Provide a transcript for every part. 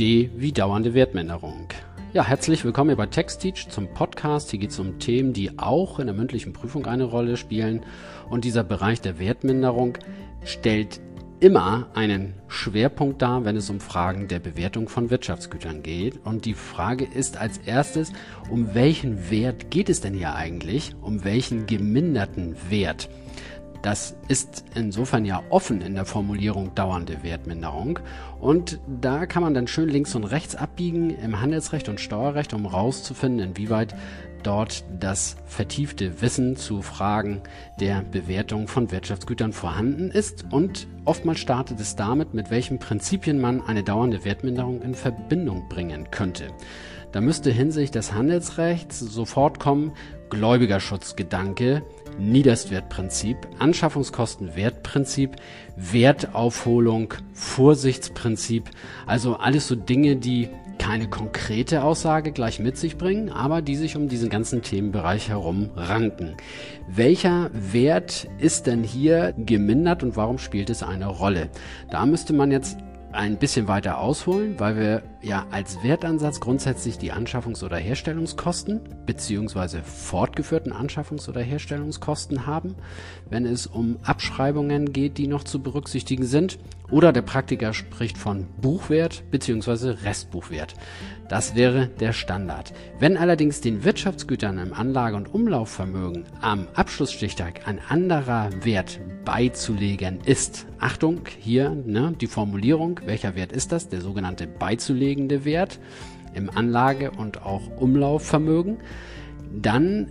D wie dauernde Wertminderung. Ja, herzlich willkommen hier bei TextTeach zum Podcast. Hier geht es um Themen, die auch in der mündlichen Prüfung eine Rolle spielen. Und dieser Bereich der Wertminderung stellt immer einen Schwerpunkt dar, wenn es um Fragen der Bewertung von Wirtschaftsgütern geht. Und die Frage ist als erstes, um welchen Wert geht es denn hier eigentlich? Um welchen geminderten Wert? Das ist insofern ja offen in der Formulierung dauernde Wertminderung. Und da kann man dann schön links und rechts abbiegen im Handelsrecht und Steuerrecht, um rauszufinden, inwieweit dort das vertiefte Wissen zu Fragen der Bewertung von Wirtschaftsgütern vorhanden ist. Und oftmals startet es damit, mit welchen Prinzipien man eine dauernde Wertminderung in Verbindung bringen könnte. Da müsste hinsichtlich des Handelsrechts sofort kommen Gläubigerschutzgedanke, Niederstwertprinzip, Anschaffungskostenwertprinzip, Wertaufholung, Vorsichtsprinzip, also alles so Dinge, die keine konkrete Aussage gleich mit sich bringen, aber die sich um diesen ganzen Themenbereich herum ranken. Welcher Wert ist denn hier gemindert und warum spielt es eine Rolle? Da müsste man jetzt ein bisschen weiter ausholen, weil wir ja als Wertansatz grundsätzlich die Anschaffungs- oder Herstellungskosten beziehungsweise fortgeführten Anschaffungs- oder Herstellungskosten haben, wenn es um Abschreibungen geht, die noch zu berücksichtigen sind. Oder der Praktiker spricht von Buchwert beziehungsweise Restbuchwert. Das wäre der Standard. Wenn allerdings den Wirtschaftsgütern im Anlage- und Umlaufvermögen am Abschlussstichtag ein anderer Wert beizulegen ist, Achtung, hier ne, die Formulierung, welcher Wert ist das? Der sogenannte beizulegende Wert im Anlage- und auch Umlaufvermögen, dann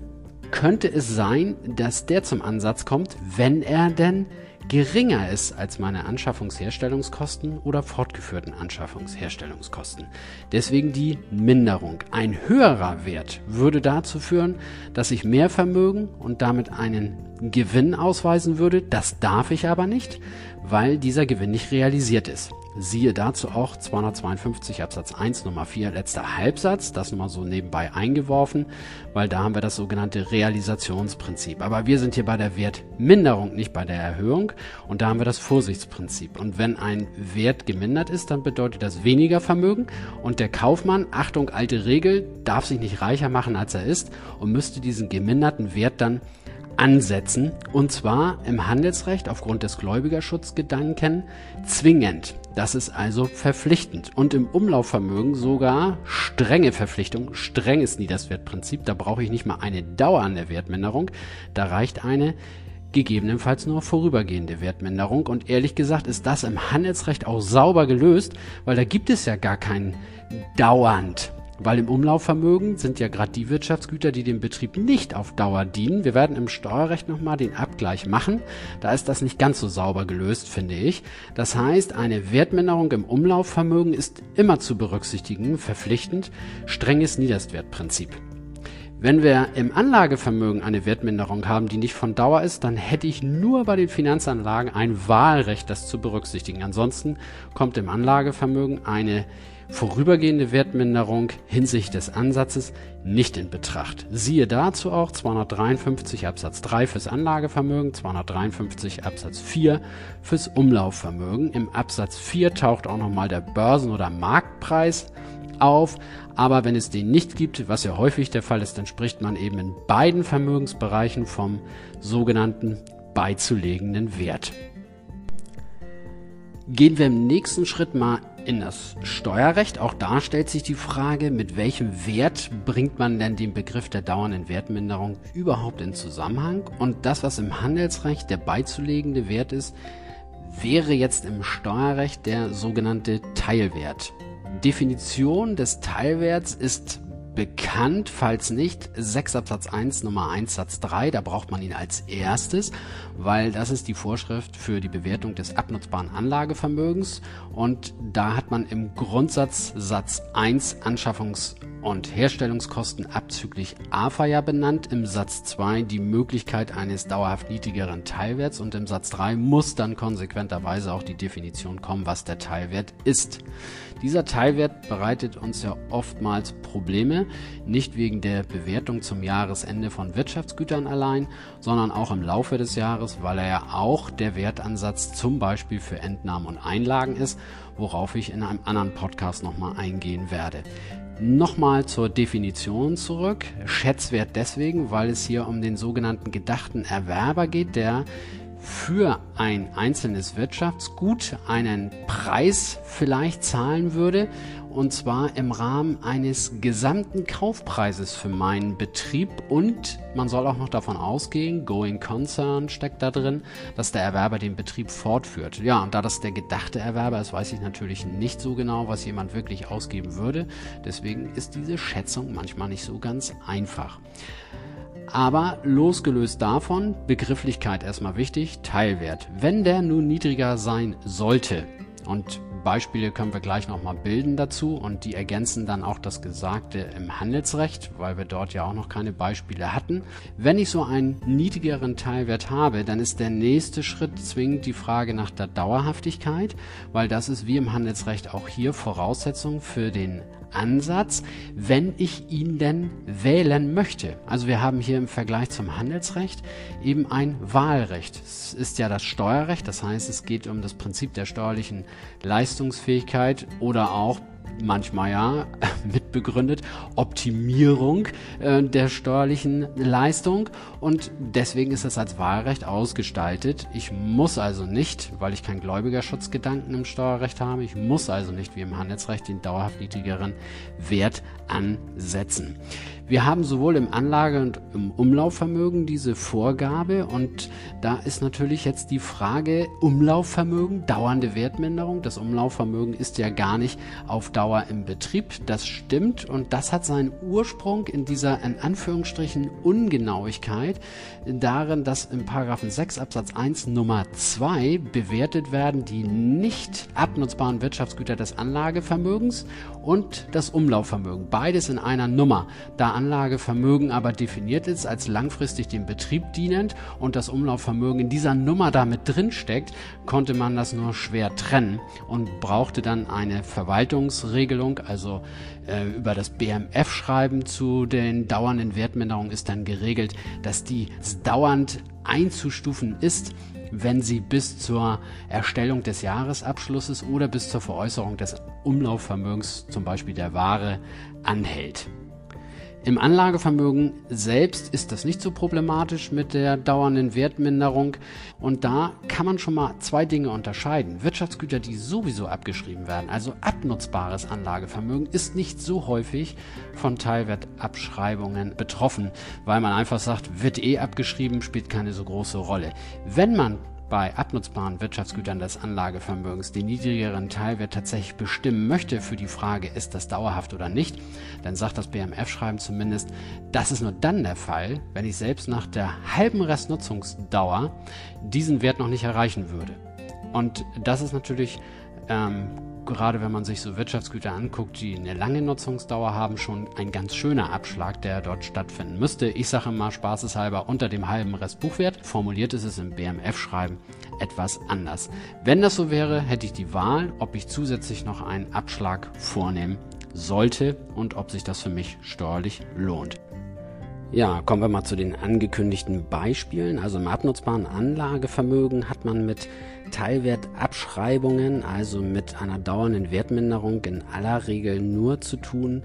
könnte es sein, dass der zum Ansatz kommt, wenn er denn geringer ist als meine Anschaffungsherstellungskosten oder fortgeführten Anschaffungsherstellungskosten. Deswegen die Minderung. Ein höherer Wert würde dazu führen, dass ich mehr Vermögen und damit einen Gewinn ausweisen würde. Das darf ich aber nicht, weil dieser Gewinn nicht realisiert ist. Siehe dazu auch 252 Absatz 1 Nummer 4 letzter Halbsatz, das nochmal so nebenbei eingeworfen, weil da haben wir das sogenannte Realisationsprinzip. Aber wir sind hier bei der Wertminderung, nicht bei der Erhöhung und da haben wir das Vorsichtsprinzip. Und wenn ein Wert gemindert ist, dann bedeutet das weniger Vermögen und der Kaufmann, Achtung, alte Regel, darf sich nicht reicher machen, als er ist und müsste diesen geminderten Wert dann ansetzen und zwar im Handelsrecht aufgrund des Gläubigerschutzgedanken zwingend. Das ist also verpflichtend und im Umlaufvermögen sogar strenge Verpflichtung, strenges Niederswertprinzip. Da brauche ich nicht mal eine dauernde Wertminderung, da reicht eine gegebenenfalls nur vorübergehende Wertminderung. Und ehrlich gesagt ist das im Handelsrecht auch sauber gelöst, weil da gibt es ja gar kein dauernd weil im Umlaufvermögen sind ja gerade die Wirtschaftsgüter, die dem Betrieb nicht auf Dauer dienen. Wir werden im Steuerrecht nochmal den Abgleich machen. Da ist das nicht ganz so sauber gelöst, finde ich. Das heißt, eine Wertminderung im Umlaufvermögen ist immer zu berücksichtigen, verpflichtend, strenges Niederstwertprinzip. Wenn wir im Anlagevermögen eine Wertminderung haben, die nicht von Dauer ist, dann hätte ich nur bei den Finanzanlagen ein Wahlrecht, das zu berücksichtigen. Ansonsten kommt im Anlagevermögen eine vorübergehende Wertminderung hinsichtlich des Ansatzes nicht in Betracht. Siehe dazu auch 253 Absatz 3 fürs Anlagevermögen, 253 Absatz 4 fürs Umlaufvermögen. Im Absatz 4 taucht auch nochmal der Börsen- oder Marktpreis auf, aber wenn es den nicht gibt, was ja häufig der Fall ist, dann spricht man eben in beiden Vermögensbereichen vom sogenannten beizulegenden Wert. Gehen wir im nächsten Schritt mal in das Steuerrecht. Auch da stellt sich die Frage, mit welchem Wert bringt man denn den Begriff der dauernden Wertminderung überhaupt in Zusammenhang? Und das, was im Handelsrecht der beizulegende Wert ist, wäre jetzt im Steuerrecht der sogenannte Teilwert. Definition des Teilwerts ist bekannt, falls nicht, 6 Absatz 1 Nummer 1 Satz 3, da braucht man ihn als erstes, weil das ist die Vorschrift für die Bewertung des abnutzbaren Anlagevermögens und da hat man im Grundsatz Satz 1 Anschaffungs- und Herstellungskosten abzüglich AFA ja benannt, im Satz 2 die Möglichkeit eines dauerhaft niedrigeren Teilwerts und im Satz 3 muss dann konsequenterweise auch die Definition kommen, was der Teilwert ist. Dieser Teilwert bereitet uns ja oftmals Probleme, Nicht wegen der Bewertung zum Jahresende von Wirtschaftsgütern allein, sondern auch im Laufe des Jahres, weil er ja auch der Wertansatz zum Beispiel für Entnahmen und Einlagen ist, worauf ich in einem anderen Podcast nochmal eingehen werde. Nochmal zur Definition zurück. Schätzwert deswegen, weil es hier um den sogenannten gedachten Erwerber geht, der für ein einzelnes Wirtschaftsgut einen Preis vielleicht zahlen würde, und zwar im Rahmen eines gesamten Kaufpreises für meinen Betrieb und man soll auch noch davon ausgehen, Going Concern steckt da drin, dass der Erwerber den Betrieb fortführt. Ja, und da das der gedachte Erwerber ist, weiß ich natürlich nicht so genau, was jemand wirklich ausgeben würde. Deswegen ist diese Schätzung manchmal nicht so ganz einfach. Aber losgelöst davon, Begrifflichkeit erstmal wichtig, Teilwert. Wenn der nun niedriger sein sollte, und Beispiele können wir gleich nochmal bilden dazu und die ergänzen dann auch das Gesagte im Handelsrecht, weil wir dort ja auch noch keine Beispiele hatten. Wenn ich so einen niedrigeren Teilwert habe, dann ist der nächste Schritt zwingend die Frage nach der Dauerhaftigkeit, weil das ist wie im Handelsrecht auch hier Voraussetzung für den Ansatz, wenn ich ihn denn wählen möchte. Also wir haben hier im Vergleich zum Handelsrecht eben ein Wahlrecht. Es ist ja das Steuerrecht, das heißt es geht um das Prinzip der steuerlichen Leistungsfähigkeit oder auch manchmal ja mitbegründet, Optimierung äh, der steuerlichen Leistung und deswegen ist es als Wahlrecht ausgestaltet. Ich muss also nicht, weil ich keinen Gläubigerschutzgedanken im Steuerrecht habe, ich muss also nicht wie im Handelsrecht den dauerhaft niedrigeren Wert ansetzen. Wir haben sowohl im Anlage- und im Umlaufvermögen diese Vorgabe und da ist natürlich jetzt die Frage Umlaufvermögen, dauernde Wertminderung. Das Umlaufvermögen ist ja gar nicht auf Dauer im Betrieb. Das stimmt und das hat seinen Ursprung in dieser in Anführungsstrichen Ungenauigkeit darin, dass im Paragraphen 6 Absatz 1 Nummer 2 bewertet werden die nicht abnutzbaren Wirtschaftsgüter des Anlagevermögens und das Umlaufvermögen. Beides in einer Nummer. Da Anlagevermögen aber definiert ist als langfristig dem Betrieb dienend und das Umlaufvermögen in dieser Nummer damit drin steckt, konnte man das nur schwer trennen und brauchte dann eine Verwaltungsregelung, also äh, über das BMF-Schreiben zu den dauernden Wertminderungen ist dann geregelt, dass die dauernd einzustufen ist wenn sie bis zur Erstellung des Jahresabschlusses oder bis zur Veräußerung des Umlaufvermögens, zum Beispiel der Ware, anhält. Im Anlagevermögen selbst ist das nicht so problematisch mit der dauernden Wertminderung und da kann man schon mal zwei Dinge unterscheiden. Wirtschaftsgüter, die sowieso abgeschrieben werden, also abnutzbares Anlagevermögen, ist nicht so häufig von Teilwertabschreibungen betroffen, weil man einfach sagt, wird eh abgeschrieben, spielt keine so große Rolle. Wenn man bei abnutzbaren Wirtschaftsgütern des Anlagevermögens den niedrigeren Teilwert tatsächlich bestimmen möchte für die Frage, ist das dauerhaft oder nicht, dann sagt das BMF-Schreiben zumindest, das ist nur dann der Fall, wenn ich selbst nach der halben Restnutzungsdauer diesen Wert noch nicht erreichen würde. Und das ist natürlich ähm, gerade wenn man sich so Wirtschaftsgüter anguckt, die eine lange Nutzungsdauer haben, schon ein ganz schöner Abschlag, der dort stattfinden müsste. Ich sage mal spaßeshalber unter dem halben Restbuchwert. Formuliert ist es im BMF-Schreiben etwas anders. Wenn das so wäre, hätte ich die Wahl, ob ich zusätzlich noch einen Abschlag vornehmen sollte und ob sich das für mich steuerlich lohnt. Ja, kommen wir mal zu den angekündigten Beispielen. Also im abnutzbaren Anlagevermögen hat man mit Teilwertabschreibungen, also mit einer dauernden Wertminderung in aller Regel nur zu tun,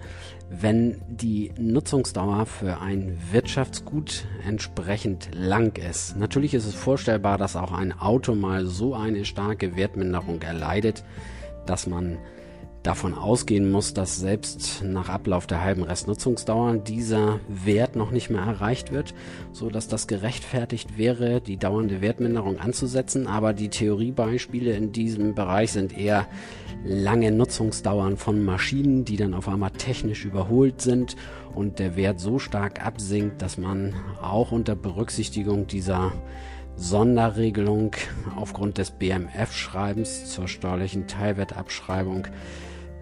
wenn die Nutzungsdauer für ein Wirtschaftsgut entsprechend lang ist. Natürlich ist es vorstellbar, dass auch ein Auto mal so eine starke Wertminderung erleidet, dass man davon ausgehen muss, dass selbst nach Ablauf der halben Restnutzungsdauer dieser Wert noch nicht mehr erreicht wird, so dass das gerechtfertigt wäre, die dauernde Wertminderung anzusetzen. Aber die Theoriebeispiele in diesem Bereich sind eher lange Nutzungsdauern von Maschinen, die dann auf einmal technisch überholt sind und der Wert so stark absinkt, dass man auch unter Berücksichtigung dieser Sonderregelung aufgrund des BMF-Schreibens zur steuerlichen Teilwertabschreibung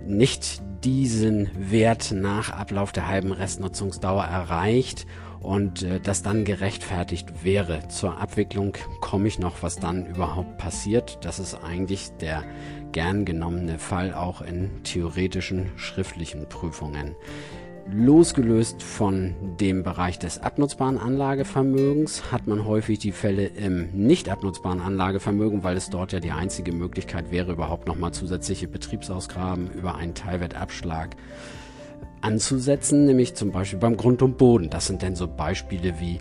nicht diesen Wert nach Ablauf der halben Restnutzungsdauer erreicht und äh, das dann gerechtfertigt wäre. Zur Abwicklung komme ich noch, was dann überhaupt passiert. Das ist eigentlich der gern genommene Fall auch in theoretischen schriftlichen Prüfungen. Losgelöst von dem Bereich des abnutzbaren Anlagevermögens hat man häufig die Fälle im nicht abnutzbaren Anlagevermögen, weil es dort ja die einzige Möglichkeit wäre, überhaupt nochmal zusätzliche Betriebsausgaben über einen Teilwertabschlag anzusetzen, nämlich zum Beispiel beim Grund und Boden. Das sind denn so Beispiele wie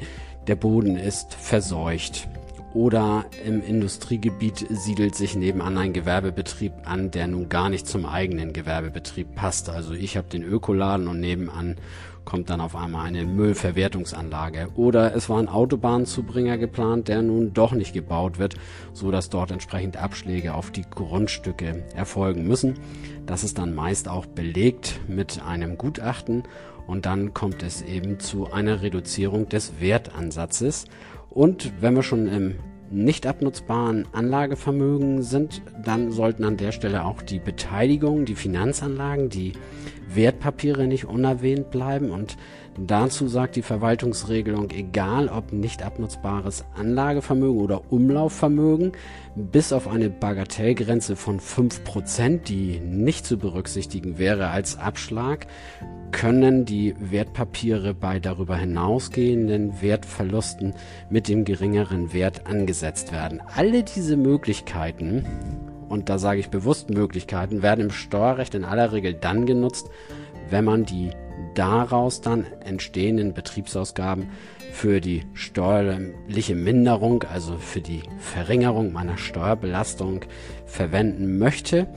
der Boden ist verseucht, oder im Industriegebiet siedelt sich nebenan ein Gewerbebetrieb an, der nun gar nicht zum eigenen Gewerbebetrieb passt. Also ich habe den Ökoladen und nebenan kommt dann auf einmal eine Müllverwertungsanlage. Oder es war ein Autobahnzubringer geplant, der nun doch nicht gebaut wird, so dass dort entsprechend Abschläge auf die Grundstücke erfolgen müssen. Das ist dann meist auch belegt mit einem Gutachten und dann kommt es eben zu einer Reduzierung des Wertansatzes. Und wenn wir schon im nicht abnutzbaren Anlagevermögen sind, dann sollten an der Stelle auch die Beteiligung, die Finanzanlagen, die Wertpapiere nicht unerwähnt bleiben. Und dazu sagt die Verwaltungsregelung, egal ob nicht abnutzbares Anlagevermögen oder Umlaufvermögen, bis auf eine Bagatellgrenze von 5%, die nicht zu berücksichtigen wäre als Abschlag, können die Wertpapiere bei darüber hinausgehenden Wertverlusten mit dem geringeren Wert angesetzt werden. Alle diese Möglichkeiten, und da sage ich bewusst Möglichkeiten, werden im Steuerrecht in aller Regel dann genutzt, wenn man die daraus dann entstehenden Betriebsausgaben für die steuerliche Minderung, also für die Verringerung meiner Steuerbelastung verwenden möchte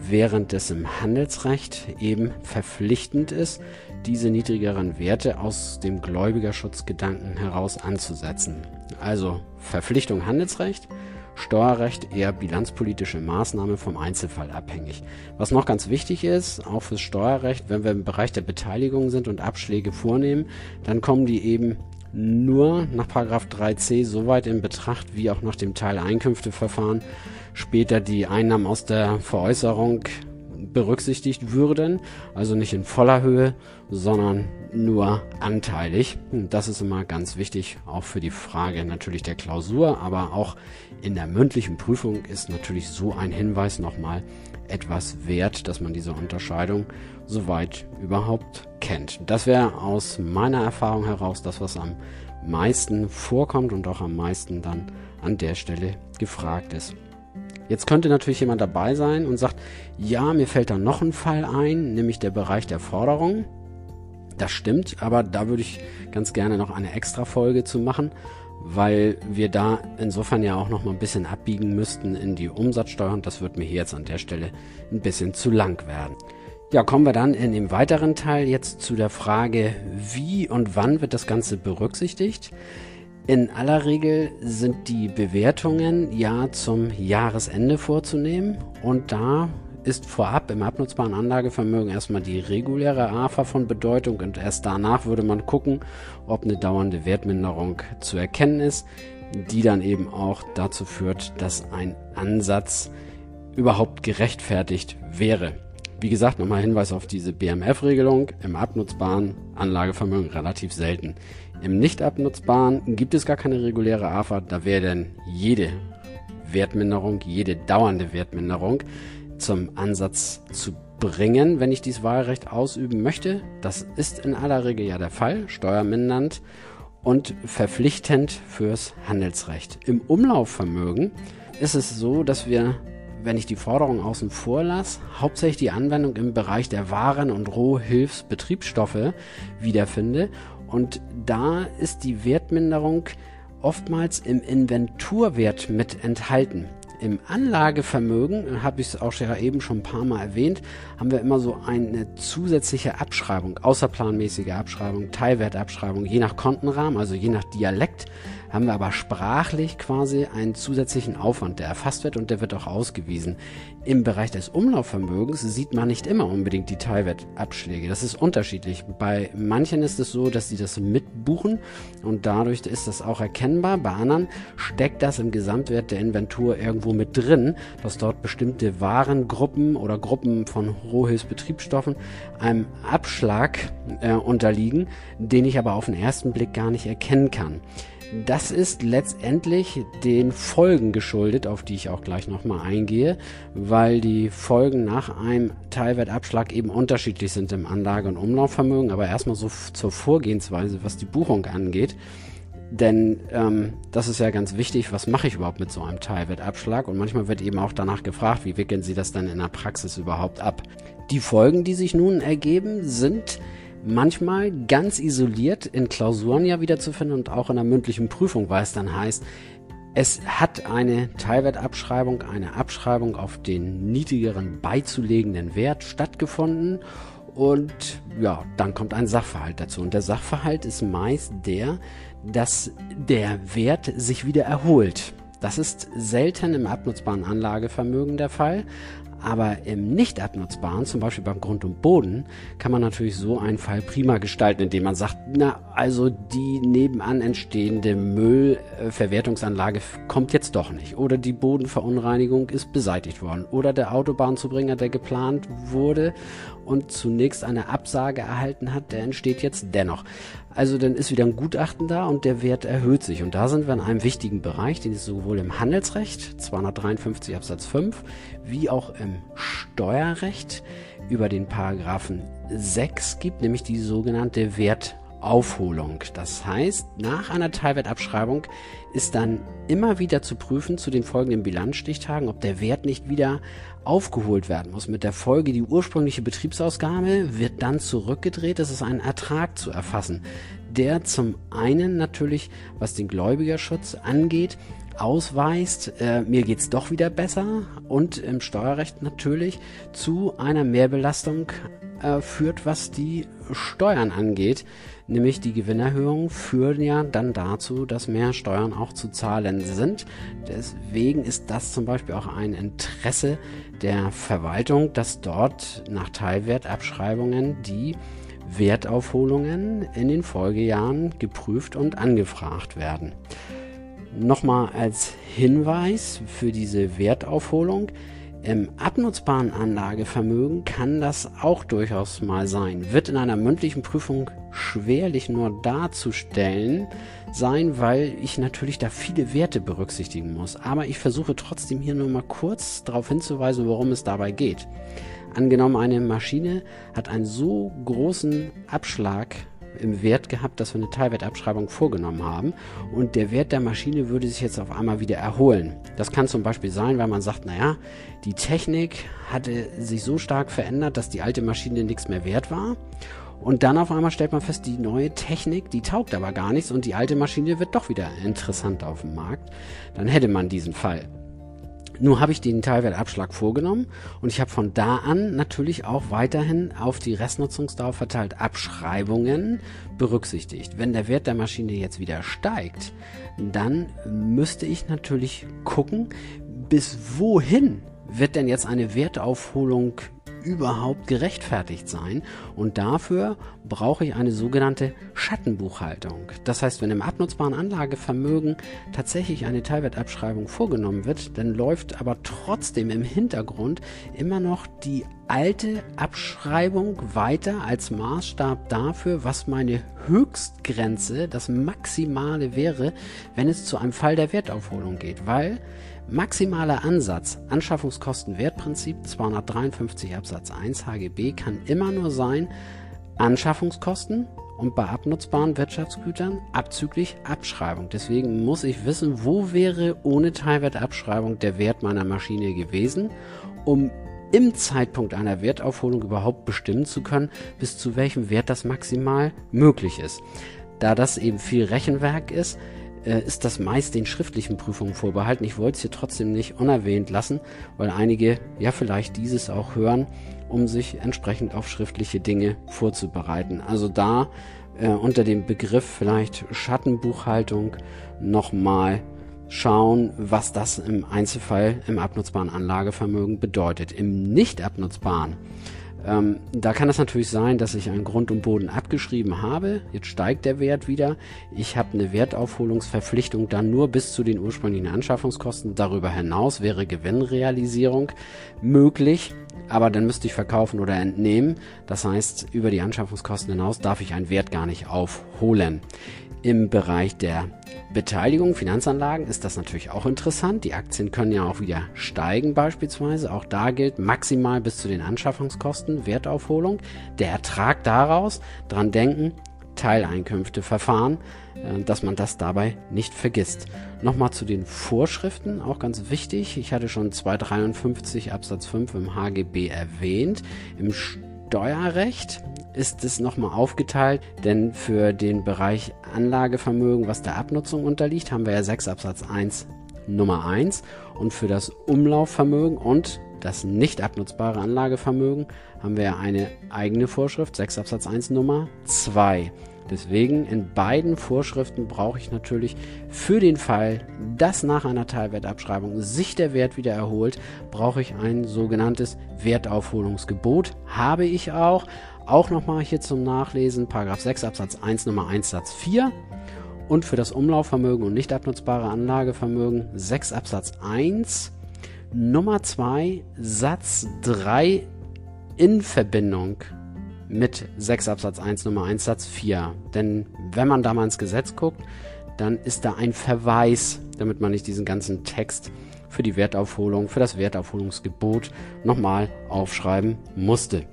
während es im Handelsrecht eben verpflichtend ist, diese niedrigeren Werte aus dem Gläubigerschutzgedanken heraus anzusetzen. Also Verpflichtung Handelsrecht, Steuerrecht eher bilanzpolitische Maßnahme vom Einzelfall abhängig. Was noch ganz wichtig ist, auch fürs Steuerrecht, wenn wir im Bereich der Beteiligung sind und Abschläge vornehmen, dann kommen die eben nur nach 3c so weit in Betracht wie auch nach dem Teil Einkünfteverfahren später die Einnahmen aus der Veräußerung berücksichtigt würden, also nicht in voller Höhe, sondern nur anteilig. Das ist immer ganz wichtig, auch für die Frage natürlich der Klausur, aber auch in der mündlichen Prüfung ist natürlich so ein Hinweis nochmal etwas wert, dass man diese Unterscheidung soweit überhaupt kennt. Das wäre aus meiner Erfahrung heraus das, was am meisten vorkommt und auch am meisten dann an der Stelle gefragt ist. Jetzt könnte natürlich jemand dabei sein und sagt, ja, mir fällt da noch ein Fall ein, nämlich der Bereich der Forderung. Das stimmt, aber da würde ich ganz gerne noch eine extra Folge zu machen, weil wir da insofern ja auch noch mal ein bisschen abbiegen müssten in die Umsatzsteuer und das wird mir hier jetzt an der Stelle ein bisschen zu lang werden. Ja, kommen wir dann in dem weiteren Teil jetzt zu der Frage, wie und wann wird das Ganze berücksichtigt? In aller Regel sind die Bewertungen ja zum Jahresende vorzunehmen und da ist vorab im abnutzbaren Anlagevermögen erstmal die reguläre AFA von Bedeutung und erst danach würde man gucken, ob eine dauernde Wertminderung zu erkennen ist, die dann eben auch dazu führt, dass ein Ansatz überhaupt gerechtfertigt wäre. Wie gesagt, nochmal Hinweis auf diese BMF-Regelung im abnutzbaren Anlagevermögen relativ selten. Im nicht abnutzbaren gibt es gar keine reguläre AFA, da wäre dann jede Wertminderung, jede dauernde Wertminderung zum Ansatz zu bringen, wenn ich dieses Wahlrecht ausüben möchte. Das ist in aller Regel ja der Fall, steuermindernd und verpflichtend fürs Handelsrecht. Im Umlaufvermögen ist es so, dass wir wenn ich die Forderung außen vor lasse, hauptsächlich die Anwendung im Bereich der Waren- und Rohhilfsbetriebsstoffe wiederfinde. Und da ist die Wertminderung oftmals im Inventurwert mit enthalten. Im Anlagevermögen, habe ich es auch ja eben schon ein paar Mal erwähnt, haben wir immer so eine zusätzliche Abschreibung, außerplanmäßige Abschreibung, Teilwertabschreibung, je nach Kontenrahmen, also je nach Dialekt haben wir aber sprachlich quasi einen zusätzlichen Aufwand, der erfasst wird und der wird auch ausgewiesen. Im Bereich des Umlaufvermögens sieht man nicht immer unbedingt die Teilwertabschläge. Das ist unterschiedlich. Bei manchen ist es so, dass sie das mitbuchen und dadurch ist das auch erkennbar. Bei anderen steckt das im Gesamtwert der Inventur irgendwo mit drin, dass dort bestimmte Warengruppen oder Gruppen von Rohhilfsbetriebsstoffen einem Abschlag äh, unterliegen, den ich aber auf den ersten Blick gar nicht erkennen kann. Das ist letztendlich den Folgen geschuldet, auf die ich auch gleich nochmal eingehe, weil die Folgen nach einem Teilwertabschlag eben unterschiedlich sind im Anlage- und Umlaufvermögen. Aber erstmal so zur Vorgehensweise, was die Buchung angeht. Denn ähm, das ist ja ganz wichtig, was mache ich überhaupt mit so einem Teilwertabschlag? Und manchmal wird eben auch danach gefragt, wie wickeln Sie das dann in der Praxis überhaupt ab? Die Folgen, die sich nun ergeben, sind manchmal ganz isoliert in Klausuren ja wiederzufinden und auch in der mündlichen Prüfung, weil es dann heißt, es hat eine Teilwertabschreibung, eine Abschreibung auf den niedrigeren beizulegenden Wert stattgefunden und ja, dann kommt ein Sachverhalt dazu. Und der Sachverhalt ist meist der, dass der Wert sich wieder erholt. Das ist selten im abnutzbaren Anlagevermögen der Fall, aber im nicht abnutzbaren, zum Beispiel beim Grund und Boden, kann man natürlich so einen Fall prima gestalten, indem man sagt, na, also die nebenan entstehende Müllverwertungsanlage kommt jetzt doch nicht. Oder die Bodenverunreinigung ist beseitigt worden. Oder der Autobahnzubringer, der geplant wurde und zunächst eine Absage erhalten hat, der entsteht jetzt dennoch. Also dann ist wieder ein Gutachten da und der Wert erhöht sich. Und da sind wir in einem wichtigen Bereich, den es sowohl im Handelsrecht 253 Absatz 5 wie auch im Steuerrecht über den Paragraphen 6 gibt, nämlich die sogenannte Wertaufholung. Das heißt, nach einer Teilwertabschreibung ist dann immer wieder zu prüfen zu den folgenden Bilanzstichtagen, ob der Wert nicht wieder aufgeholt werden muss. Mit der Folge, die ursprüngliche Betriebsausgabe wird dann zurückgedreht. Das ist ein Ertrag zu erfassen, der zum einen natürlich, was den Gläubigerschutz angeht, ausweist, äh, mir geht's doch wieder besser und im Steuerrecht natürlich zu einer Mehrbelastung äh, führt, was die Steuern angeht. Nämlich die Gewinnerhöhungen führen ja dann dazu, dass mehr Steuern auch zu zahlen sind. Deswegen ist das zum Beispiel auch ein Interesse der Verwaltung, dass dort nach Teilwertabschreibungen die Wertaufholungen in den Folgejahren geprüft und angefragt werden. Nochmal als Hinweis für diese Wertaufholung. Im abnutzbaren Anlagevermögen kann das auch durchaus mal sein. Wird in einer mündlichen Prüfung schwerlich nur darzustellen sein, weil ich natürlich da viele Werte berücksichtigen muss. Aber ich versuche trotzdem hier nur mal kurz darauf hinzuweisen, worum es dabei geht. Angenommen, eine Maschine hat einen so großen Abschlag im Wert gehabt, dass wir eine Teilwertabschreibung vorgenommen haben und der Wert der Maschine würde sich jetzt auf einmal wieder erholen. Das kann zum Beispiel sein, weil man sagt, naja, die Technik hatte sich so stark verändert, dass die alte Maschine nichts mehr wert war und dann auf einmal stellt man fest, die neue Technik, die taugt aber gar nichts und die alte Maschine wird doch wieder interessant auf dem Markt. Dann hätte man diesen Fall. Nun habe ich den Teilwertabschlag vorgenommen und ich habe von da an natürlich auch weiterhin auf die Restnutzungsdauer verteilt Abschreibungen berücksichtigt. Wenn der Wert der Maschine jetzt wieder steigt, dann müsste ich natürlich gucken, bis wohin wird denn jetzt eine Wertaufholung überhaupt gerechtfertigt sein. Und dafür brauche ich eine sogenannte Schattenbuchhaltung. Das heißt, wenn im abnutzbaren Anlagevermögen tatsächlich eine Teilwertabschreibung vorgenommen wird, dann läuft aber trotzdem im Hintergrund immer noch die alte Abschreibung weiter als Maßstab dafür, was meine Höchstgrenze, das Maximale wäre, wenn es zu einem Fall der Wertaufholung geht. Weil Maximaler Ansatz Anschaffungskostenwertprinzip 253 Absatz 1 HGB kann immer nur sein Anschaffungskosten und bei abnutzbaren Wirtschaftsgütern abzüglich Abschreibung. Deswegen muss ich wissen, wo wäre ohne Teilwertabschreibung der Wert meiner Maschine gewesen, um im Zeitpunkt einer Wertaufholung überhaupt bestimmen zu können, bis zu welchem Wert das maximal möglich ist. Da das eben viel Rechenwerk ist, äh, ist das meist den schriftlichen Prüfungen vorbehalten. Ich wollte es hier trotzdem nicht unerwähnt lassen, weil einige ja vielleicht dieses auch hören, um sich entsprechend auf schriftliche Dinge vorzubereiten. Also da äh, unter dem Begriff vielleicht Schattenbuchhaltung nochmal schauen, was das im Einzelfall im abnutzbaren Anlagevermögen bedeutet. Im nicht abnutzbaren ähm, da kann es natürlich sein, dass ich einen Grund und Boden abgeschrieben habe. Jetzt steigt der Wert wieder. Ich habe eine Wertaufholungsverpflichtung dann nur bis zu den ursprünglichen Anschaffungskosten. Darüber hinaus wäre Gewinnrealisierung möglich. Aber dann müsste ich verkaufen oder entnehmen. Das heißt, über die Anschaffungskosten hinaus darf ich einen Wert gar nicht aufholen. Im Bereich der Beteiligung, Finanzanlagen ist das natürlich auch interessant. Die Aktien können ja auch wieder steigen beispielsweise. Auch da gilt maximal bis zu den Anschaffungskosten Wertaufholung. Der Ertrag daraus, dran denken, Teileinkünfte verfahren, äh, dass man das dabei nicht vergisst. Nochmal zu den Vorschriften, auch ganz wichtig. Ich hatte schon 253 Absatz 5 im HGB erwähnt. Im Steuerrecht ist es nochmal aufgeteilt, denn für den Bereich Anlagevermögen, was der Abnutzung unterliegt, haben wir ja 6 Absatz 1 Nummer 1 und für das Umlaufvermögen und das nicht abnutzbare Anlagevermögen haben wir eine eigene Vorschrift, 6 Absatz 1 Nummer 2. Deswegen in beiden Vorschriften brauche ich natürlich für den Fall, dass nach einer Teilwertabschreibung sich der Wert wieder erholt, brauche ich ein sogenanntes Wertaufholungsgebot. Habe ich auch. Auch nochmal hier zum Nachlesen, Paragraph 6 Absatz 1 Nummer 1 Satz 4. Und für das Umlaufvermögen und nicht abnutzbare Anlagevermögen 6 Absatz 1 Nummer 2 Satz 3 in Verbindung mit 6 Absatz 1 Nummer 1 Satz 4. Denn wenn man da mal ins Gesetz guckt, dann ist da ein Verweis, damit man nicht diesen ganzen Text für die Wertaufholung, für das Wertaufholungsgebot nochmal aufschreiben musste.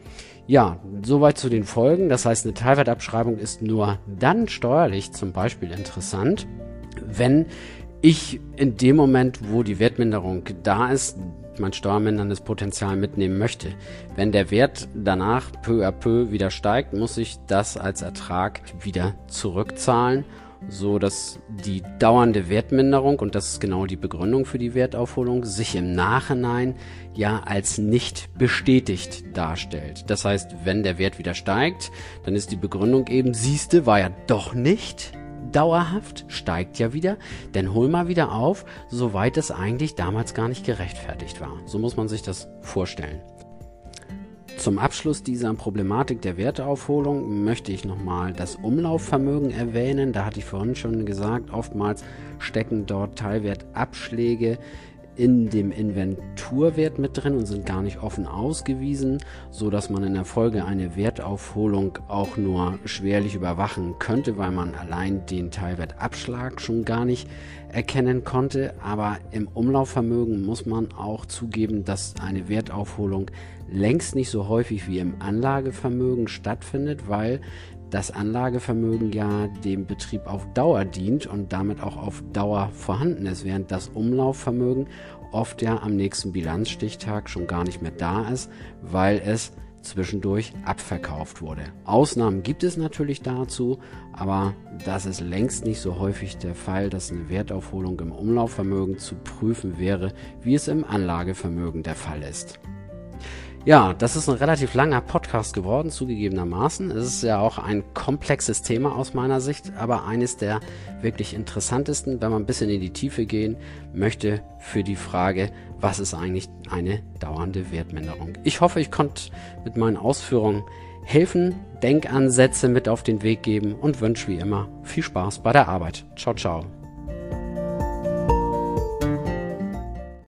Ja, soweit zu den Folgen. Das heißt, eine Teilwertabschreibung ist nur dann steuerlich zum Beispiel interessant, wenn ich in dem Moment, wo die Wertminderung da ist, mein steuerminderndes Potenzial mitnehmen möchte. Wenn der Wert danach peu à peu wieder steigt, muss ich das als Ertrag wieder zurückzahlen, so dass die dauernde Wertminderung und das ist genau die Begründung für die Wertaufholung sich im Nachhinein ja als nicht bestätigt darstellt. Das heißt, wenn der Wert wieder steigt, dann ist die Begründung eben siehste war ja doch nicht dauerhaft, steigt ja wieder, denn hol mal wieder auf, soweit es eigentlich damals gar nicht gerechtfertigt war. So muss man sich das vorstellen. Zum Abschluss dieser Problematik der Werteaufholung möchte ich nochmal das Umlaufvermögen erwähnen. Da hatte ich vorhin schon gesagt, oftmals stecken dort Teilwertabschläge in dem Inventurwert mit drin und sind gar nicht offen ausgewiesen, so dass man in der Folge eine Wertaufholung auch nur schwerlich überwachen könnte, weil man allein den Teilwertabschlag schon gar nicht erkennen konnte. Aber im Umlaufvermögen muss man auch zugeben, dass eine Wertaufholung längst nicht so häufig wie im Anlagevermögen stattfindet, weil das Anlagevermögen ja dem Betrieb auf Dauer dient und damit auch auf Dauer vorhanden ist, während das Umlaufvermögen oft ja am nächsten Bilanzstichtag schon gar nicht mehr da ist, weil es zwischendurch abverkauft wurde. Ausnahmen gibt es natürlich dazu, aber das ist längst nicht so häufig der Fall, dass eine Wertaufholung im Umlaufvermögen zu prüfen wäre, wie es im Anlagevermögen der Fall ist. Ja, das ist ein relativ langer Podcast geworden, zugegebenermaßen. Es ist ja auch ein komplexes Thema aus meiner Sicht, aber eines der wirklich interessantesten, wenn man ein bisschen in die Tiefe gehen möchte, für die Frage, was ist eigentlich eine dauernde Wertminderung. Ich hoffe, ich konnte mit meinen Ausführungen helfen, Denkansätze mit auf den Weg geben und wünsche wie immer viel Spaß bei der Arbeit. Ciao, ciao.